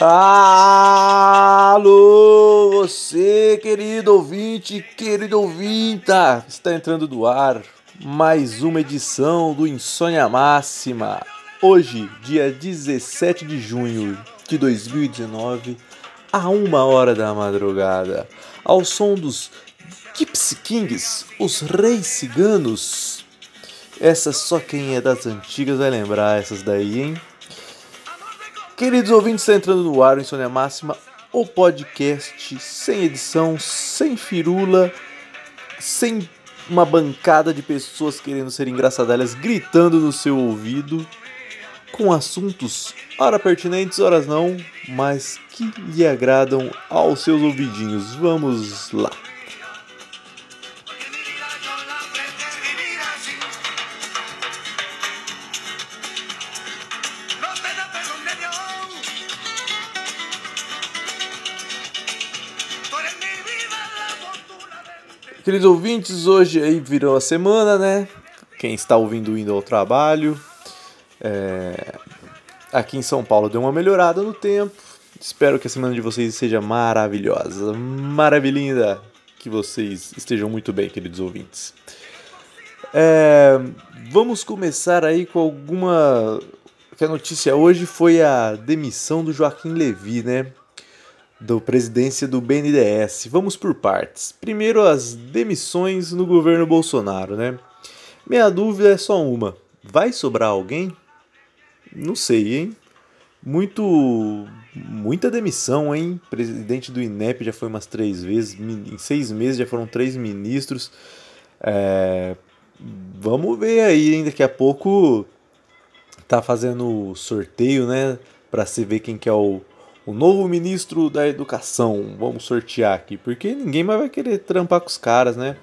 Alô, você, querido ouvinte, querido ouvinta, está entrando do ar mais uma edição do Insônia Máxima. Hoje, dia 17 de junho de 2019, a uma hora da madrugada, ao som dos Gypsy Kings, os Reis Ciganos. Essa só quem é das antigas vai lembrar essas daí, hein? Queridos ouvintes, está entrando no ar o Insônia Máxima, o podcast sem edição, sem firula, sem uma bancada de pessoas querendo ser engraçadalhas gritando no seu ouvido, com assuntos ora pertinentes, ora não, mas que lhe agradam aos seus ouvidinhos. Vamos lá! Queridos ouvintes, hoje aí virou a semana, né? Quem está ouvindo indo ao trabalho. É... Aqui em São Paulo deu uma melhorada no tempo. Espero que a semana de vocês seja maravilhosa, maravilhinda. Que vocês estejam muito bem, queridos ouvintes. É... Vamos começar aí com alguma. Que a notícia hoje foi a demissão do Joaquim Levi, né? Do presidência do BNDES. Vamos por partes. Primeiro, as demissões no governo Bolsonaro, né? Minha dúvida é só uma: vai sobrar alguém? Não sei, hein? Muito. Muita demissão, hein? Presidente do INEP já foi umas três vezes. Em seis meses já foram três ministros. É... Vamos ver aí, hein? Daqui a pouco tá fazendo sorteio, né? Pra se ver quem que é o o novo ministro da educação, vamos sortear aqui, porque ninguém mais vai querer trampar com os caras, né?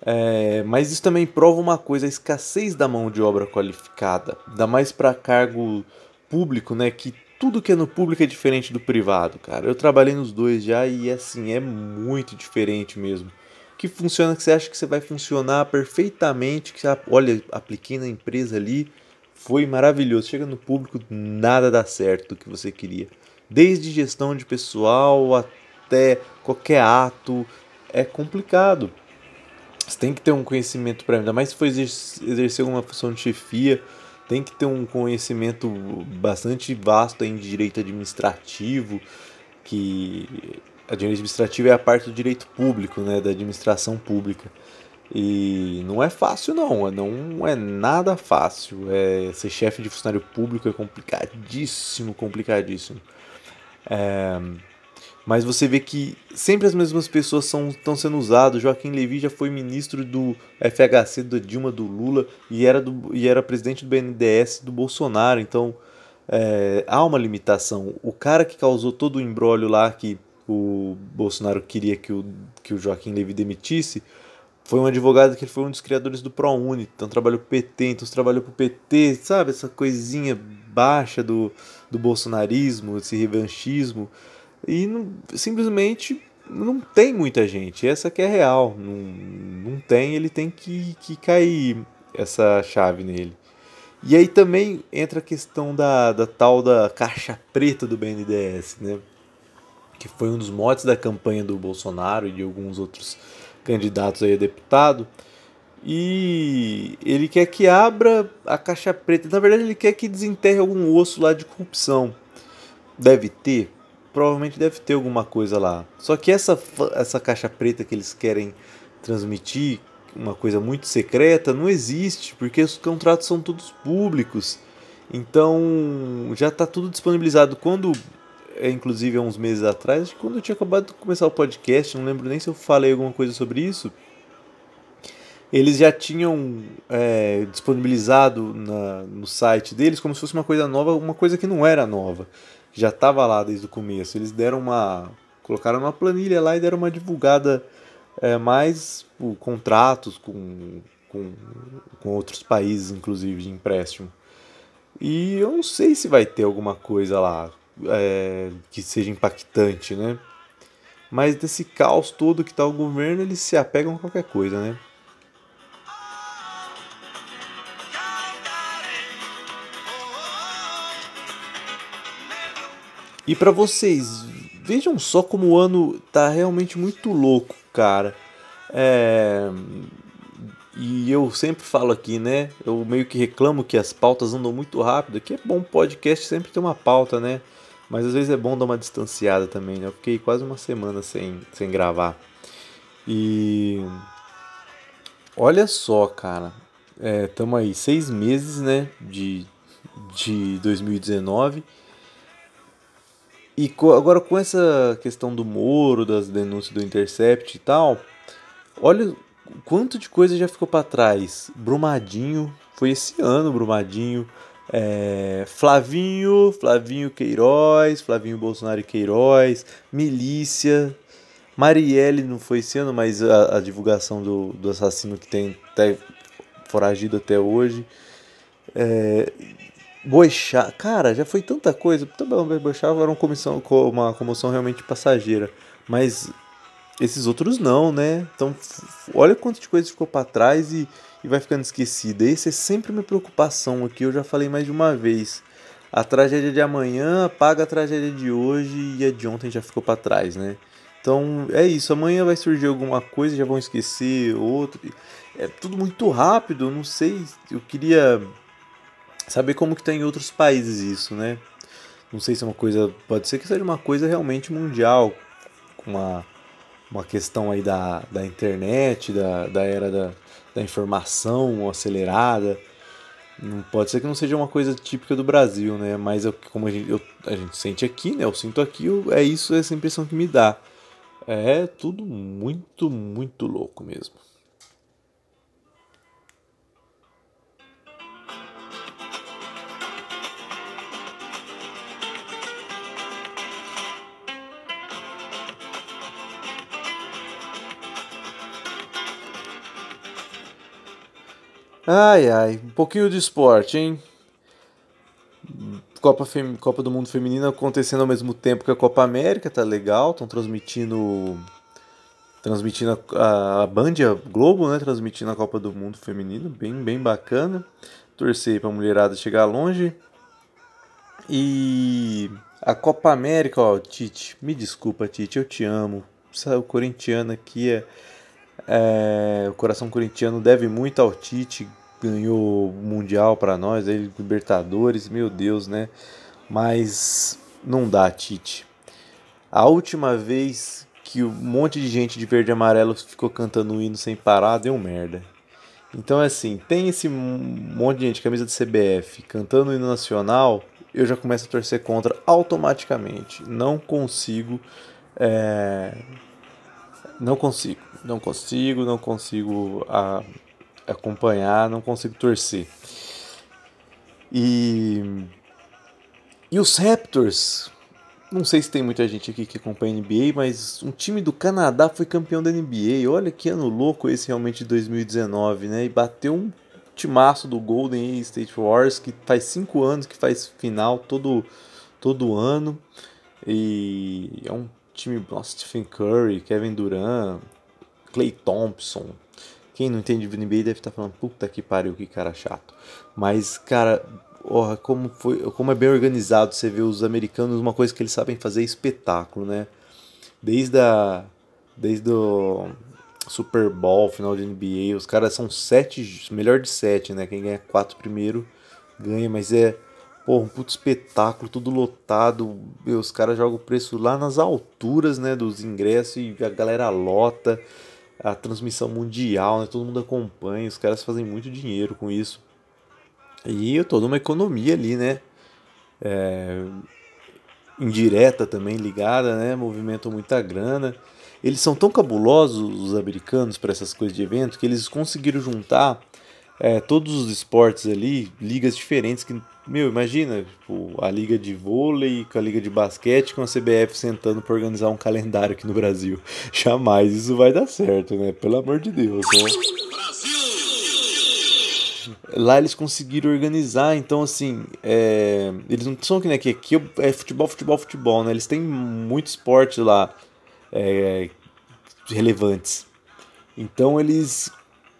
É, mas isso também prova uma coisa, a escassez da mão de obra qualificada, ainda mais para cargo público, né? Que tudo que é no público é diferente do privado, cara. Eu trabalhei nos dois já e assim, é muito diferente mesmo. Que funciona que você acha que você vai funcionar perfeitamente, que você, olha, apliquei na empresa ali, foi maravilhoso. Chega no público, nada dá certo do que você queria desde gestão de pessoal até qualquer ato, é complicado. Você tem que ter um conhecimento para ainda mais se for exercer alguma função de chefia, tem que ter um conhecimento bastante vasto em direito administrativo, que a direito administrativo é a parte do direito público, né, da administração pública. E não é fácil não, não é nada fácil. É, ser chefe de funcionário público é complicadíssimo, complicadíssimo. É, mas você vê que sempre as mesmas pessoas são, estão sendo usadas. Joaquim Levy já foi ministro do FHC da Dilma do Lula e era, do, e era presidente do BNDES do Bolsonaro. Então é, há uma limitação. O cara que causou todo o embrólio lá que o Bolsonaro queria que o, que o Joaquim Levy demitisse foi um advogado que foi um dos criadores do ProUni. Então trabalhou pro PT, então trabalhou pro PT, sabe? Essa coisinha baixa do, do bolsonarismo, esse revanchismo. E não, simplesmente não tem muita gente. Essa que é real. Não, não tem, ele tem que, que cair essa chave nele. E aí também entra a questão da, da tal da caixa preta do BNDES, né? Que foi um dos motes da campanha do Bolsonaro e de alguns outros candidatos aí a deputado e ele quer que abra a caixa preta. Na verdade, ele quer que desenterre algum osso lá de corrupção. Deve ter, provavelmente deve ter alguma coisa lá. Só que essa, essa caixa preta que eles querem transmitir, uma coisa muito secreta, não existe, porque os contratos são todos públicos. Então já está tudo disponibilizado. Quando, inclusive há uns meses atrás, quando eu tinha acabado de começar o podcast, não lembro nem se eu falei alguma coisa sobre isso eles já tinham é, disponibilizado na, no site deles como se fosse uma coisa nova, uma coisa que não era nova, já estava lá desde o começo. Eles deram uma, colocaram uma planilha lá e deram uma divulgada é, mais por contratos com, com, com outros países, inclusive de empréstimo. E eu não sei se vai ter alguma coisa lá é, que seja impactante, né? Mas desse caos todo que está o governo, eles se apegam a qualquer coisa, né? E para vocês, vejam só como o ano tá realmente muito louco, cara. É... E eu sempre falo aqui, né? Eu meio que reclamo que as pautas andam muito rápido. Que é bom podcast sempre ter uma pauta, né? Mas às vezes é bom dar uma distanciada também, né? Eu fiquei quase uma semana sem, sem gravar. E. Olha só, cara. É, aí seis meses, né? De, de 2019. E agora com essa questão do Moro, das denúncias do Intercept e tal, olha quanto de coisa já ficou para trás. Brumadinho, foi esse ano Brumadinho. É, Flavinho, Flavinho Queiroz, Flavinho Bolsonaro Queiroz, Milícia, Marielle não foi ano, mas a, a divulgação do, do assassino que tem até foragido até hoje. É, Boixá, cara, já foi tanta coisa. Também Boixá era uma comissão, uma comoção realmente passageira, mas esses outros não, né? Então, olha quanto de coisa ficou para trás e, e vai ficando esquecida. Esse é sempre uma preocupação aqui, eu já falei mais de uma vez. A tragédia de amanhã apaga a tragédia de hoje e a de ontem já ficou para trás, né? Então é isso, amanhã vai surgir alguma coisa, já vão esquecer outro. É tudo muito rápido, não sei. Eu queria saber como que tá em outros países isso, né? Não sei se é uma coisa, pode ser que seja uma coisa realmente mundial, com uma, uma questão aí da, da internet, da, da era da, da informação acelerada. Não pode ser que não seja uma coisa típica do Brasil, né? Mas eu, como a gente, eu, a gente sente aqui, né? Eu sinto aqui, eu, é isso, essa impressão que me dá. É tudo muito, muito louco mesmo. Ai, ai, um pouquinho de esporte, hein? Copa, Fem... Copa do Mundo Feminina acontecendo ao mesmo tempo que a Copa América, tá legal, estão transmitindo transmitindo a, a Band, a Globo, né, transmitindo a Copa do Mundo Feminino, bem, bem bacana. Torcer para a mulherada chegar longe. E a Copa América, ó, Tite, me desculpa, Tite, eu te amo. O corintiano aqui é é, o coração corintiano deve muito ao Tite, ganhou o Mundial para nós, ele Libertadores, meu Deus, né? Mas não dá, Tite. A última vez que um monte de gente de verde e amarelo ficou cantando o hino sem parar, deu merda. Então é assim, tem esse monte de gente, camisa do CBF, cantando o hino nacional, eu já começo a torcer contra automaticamente. Não consigo. É... Não consigo não consigo, não consigo a, acompanhar, não consigo torcer. E, e os Raptors, não sei se tem muita gente aqui que acompanha a NBA, mas um time do Canadá foi campeão da NBA. Olha que ano louco esse realmente de 2019, né? E bateu um timaço do Golden State Warriors que faz cinco anos que faz final todo todo ano. E é um time, nossa, Stephen Curry, Kevin Durant, Clay Thompson. Quem não entende de NBA deve estar falando, puta que pariu, que cara chato. Mas, cara, como, foi, como é bem organizado você vê os americanos, uma coisa que eles sabem fazer é espetáculo, né? Desde a. Desde o Super Bowl, final de NBA, os caras são sete, melhor de sete, né? Quem ganha quatro primeiro ganha, mas é pô, um puto espetáculo, tudo lotado. os caras jogam o preço lá nas alturas, né, dos ingressos e a galera lota a transmissão mundial, né? todo mundo acompanha, os caras fazem muito dinheiro com isso. E toda uma economia ali, né? É, indireta também ligada, né? Movimentam muita grana. Eles são tão cabulosos, os americanos, para essas coisas de evento, que eles conseguiram juntar é, todos os esportes ali, ligas diferentes que meu, imagina, tipo, a liga de vôlei com a liga de basquete com a CBF sentando para organizar um calendário aqui no Brasil. Jamais isso vai dar certo, né? Pelo amor de Deus, né? Lá eles conseguiram organizar, então assim, é, eles não são que nem aqui, aqui é futebol, futebol, futebol, né? Eles têm muito esporte lá é, relevantes. Então eles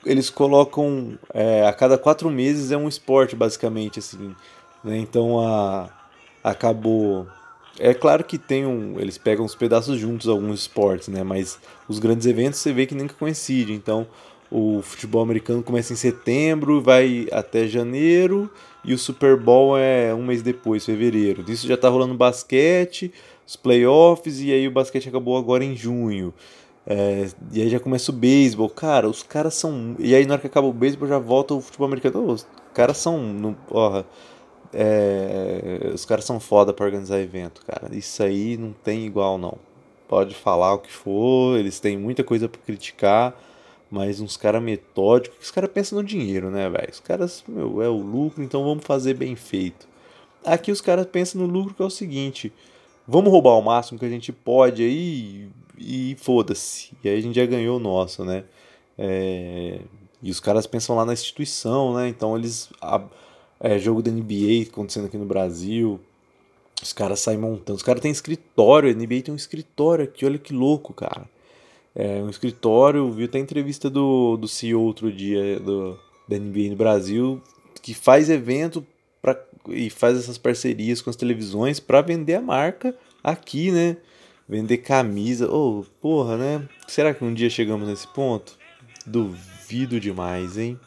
eles colocam é, a cada quatro meses é um esporte basicamente assim né? Então a, acabou é claro que tem um. Eles pegam os pedaços juntos, alguns esportes, né? Mas os grandes eventos você vê que nunca coincide. Então, o futebol americano começa em setembro, vai até janeiro, e o Super Bowl é um mês depois, fevereiro. Isso já tá rolando basquete, os playoffs, e aí o basquete acabou agora em junho. É, e aí já começa o beisebol. Cara, os caras são. E aí na hora que acaba o beisebol já volta o futebol americano. os caras são. No, porra, é, os caras são foda pra organizar evento, cara. Isso aí não tem igual, não. Pode falar o que for, eles têm muita coisa para criticar, mas uns caras metódicos, os caras pensam no dinheiro, né, velho? Os caras, meu, é o lucro, então vamos fazer bem feito. Aqui os caras pensam no lucro que é o seguinte: vamos roubar o máximo que a gente pode aí e foda-se. E aí a gente já ganhou o nosso, né? É, e os caras pensam lá na instituição, né? Então eles é, jogo da NBA acontecendo aqui no Brasil. Os caras saem montando. Os caras têm escritório. A NBA tem um escritório aqui. Olha que louco, cara. É um escritório. Vi até a entrevista do, do CEO outro dia do, da NBA no Brasil. Que faz evento pra, e faz essas parcerias com as televisões para vender a marca aqui, né? Vender camisa. Oh, porra, né? Será que um dia chegamos nesse ponto? Duvido demais, hein?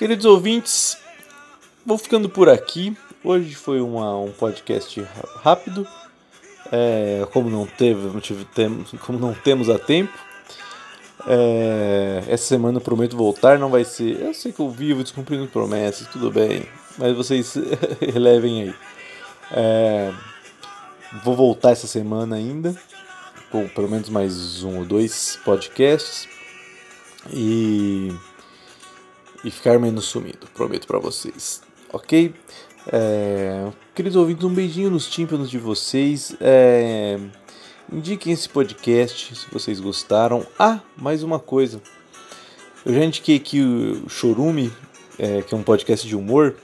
Queridos ouvintes, vou ficando por aqui. Hoje foi uma, um podcast rápido. É, como não teve, não tive tempo, como não temos a tempo. É, essa semana prometo voltar, não vai ser. Eu sei que eu vivo descumprindo promessas, tudo bem, mas vocês relevem aí. É, vou voltar essa semana ainda, com pelo menos mais um ou dois podcasts. E e ficar menos sumido, prometo para vocês, ok? É, queridos ouvintes, um beijinho nos tímpanos de vocês. É, indiquem esse podcast se vocês gostaram. Ah, mais uma coisa. Eu já indiquei aqui o Chorume, é, que é um podcast de humor.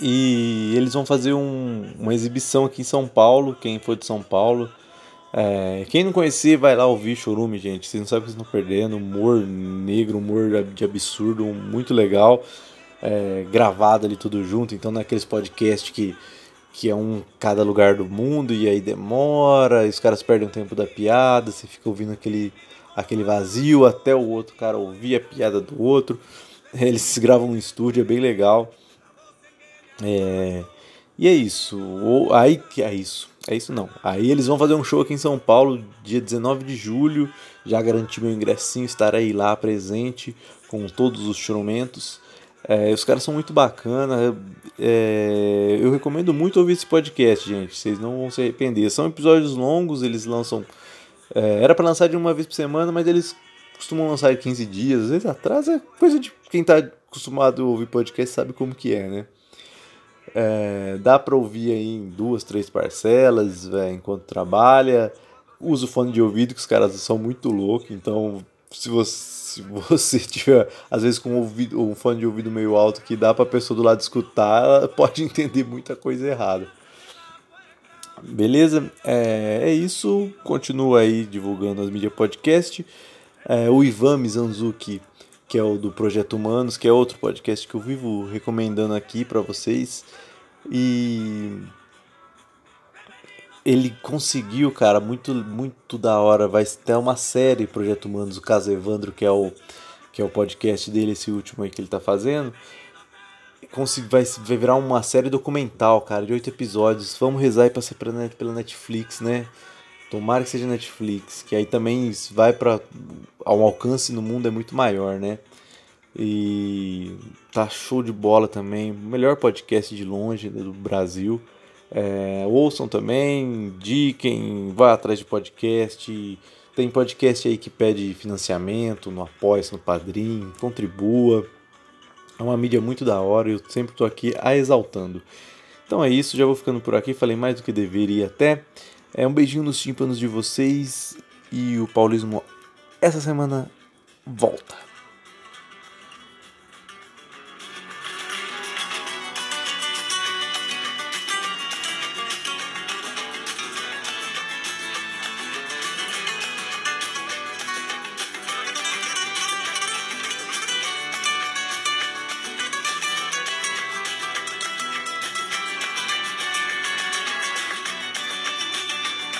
E eles vão fazer um, uma exibição aqui em São Paulo. Quem for de São Paulo é, quem não conhecer, vai lá ouvir Chorume, gente. Vocês não sabem o que vocês estão perdendo. Humor negro, humor de absurdo, muito legal. É, gravado ali tudo junto. Então, naqueles podcasts que, que é um cada lugar do mundo e aí demora, os caras perdem o tempo da piada, você fica ouvindo aquele, aquele vazio até o outro cara ouvir a piada do outro. Eles gravam no estúdio, é bem legal. É, e é isso. Aí que é isso. É isso não. Aí eles vão fazer um show aqui em São Paulo, dia 19 de julho. Já garanti meu ingressinho, estarei lá presente com todos os instrumentos. É, os caras são muito bacana. É, eu recomendo muito ouvir esse podcast, gente. Vocês não vão se arrepender. São episódios longos, eles lançam. É, era para lançar de uma vez por semana, mas eles costumam lançar em 15 dias. Às vezes atrasa, coisa de quem tá acostumado a ouvir podcast sabe como que é, né? É, dá para ouvir aí em duas, três parcelas é, enquanto trabalha. Usa o fone de ouvido, que os caras são muito loucos. Então, se você, se você tiver, às vezes, com um, ouvido, um fone de ouvido meio alto que dá para pessoa do lado escutar, ela pode entender muita coisa errada. Beleza? É, é isso. Continua aí divulgando as mídias podcast. É, o Ivan Mizanzuki que é o do Projeto Humanos, que é outro podcast que eu vivo recomendando aqui para vocês. E ele conseguiu, cara, muito muito da hora. Vai ter uma série Projeto Humanos, o caso Evandro, que é o que é o podcast dele, esse último aí que ele tá fazendo. Vai, vai virar uma série documental, cara, de oito episódios. Vamos rezar aí pra ser pela Netflix, né? Tomara que seja Netflix, que aí também vai para ao alcance no mundo é muito maior, né? E tá show de bola também, melhor podcast de longe do Brasil. É, ouçam também, indiquem, vá atrás de podcast. Tem podcast aí que pede financiamento no Apoia, no Padrim, contribua. É uma mídia muito da hora, eu sempre estou aqui a exaltando. Então é isso, já vou ficando por aqui, falei mais do que deveria até. É um beijinho nos tímpanos de vocês e o paulismo essa semana volta.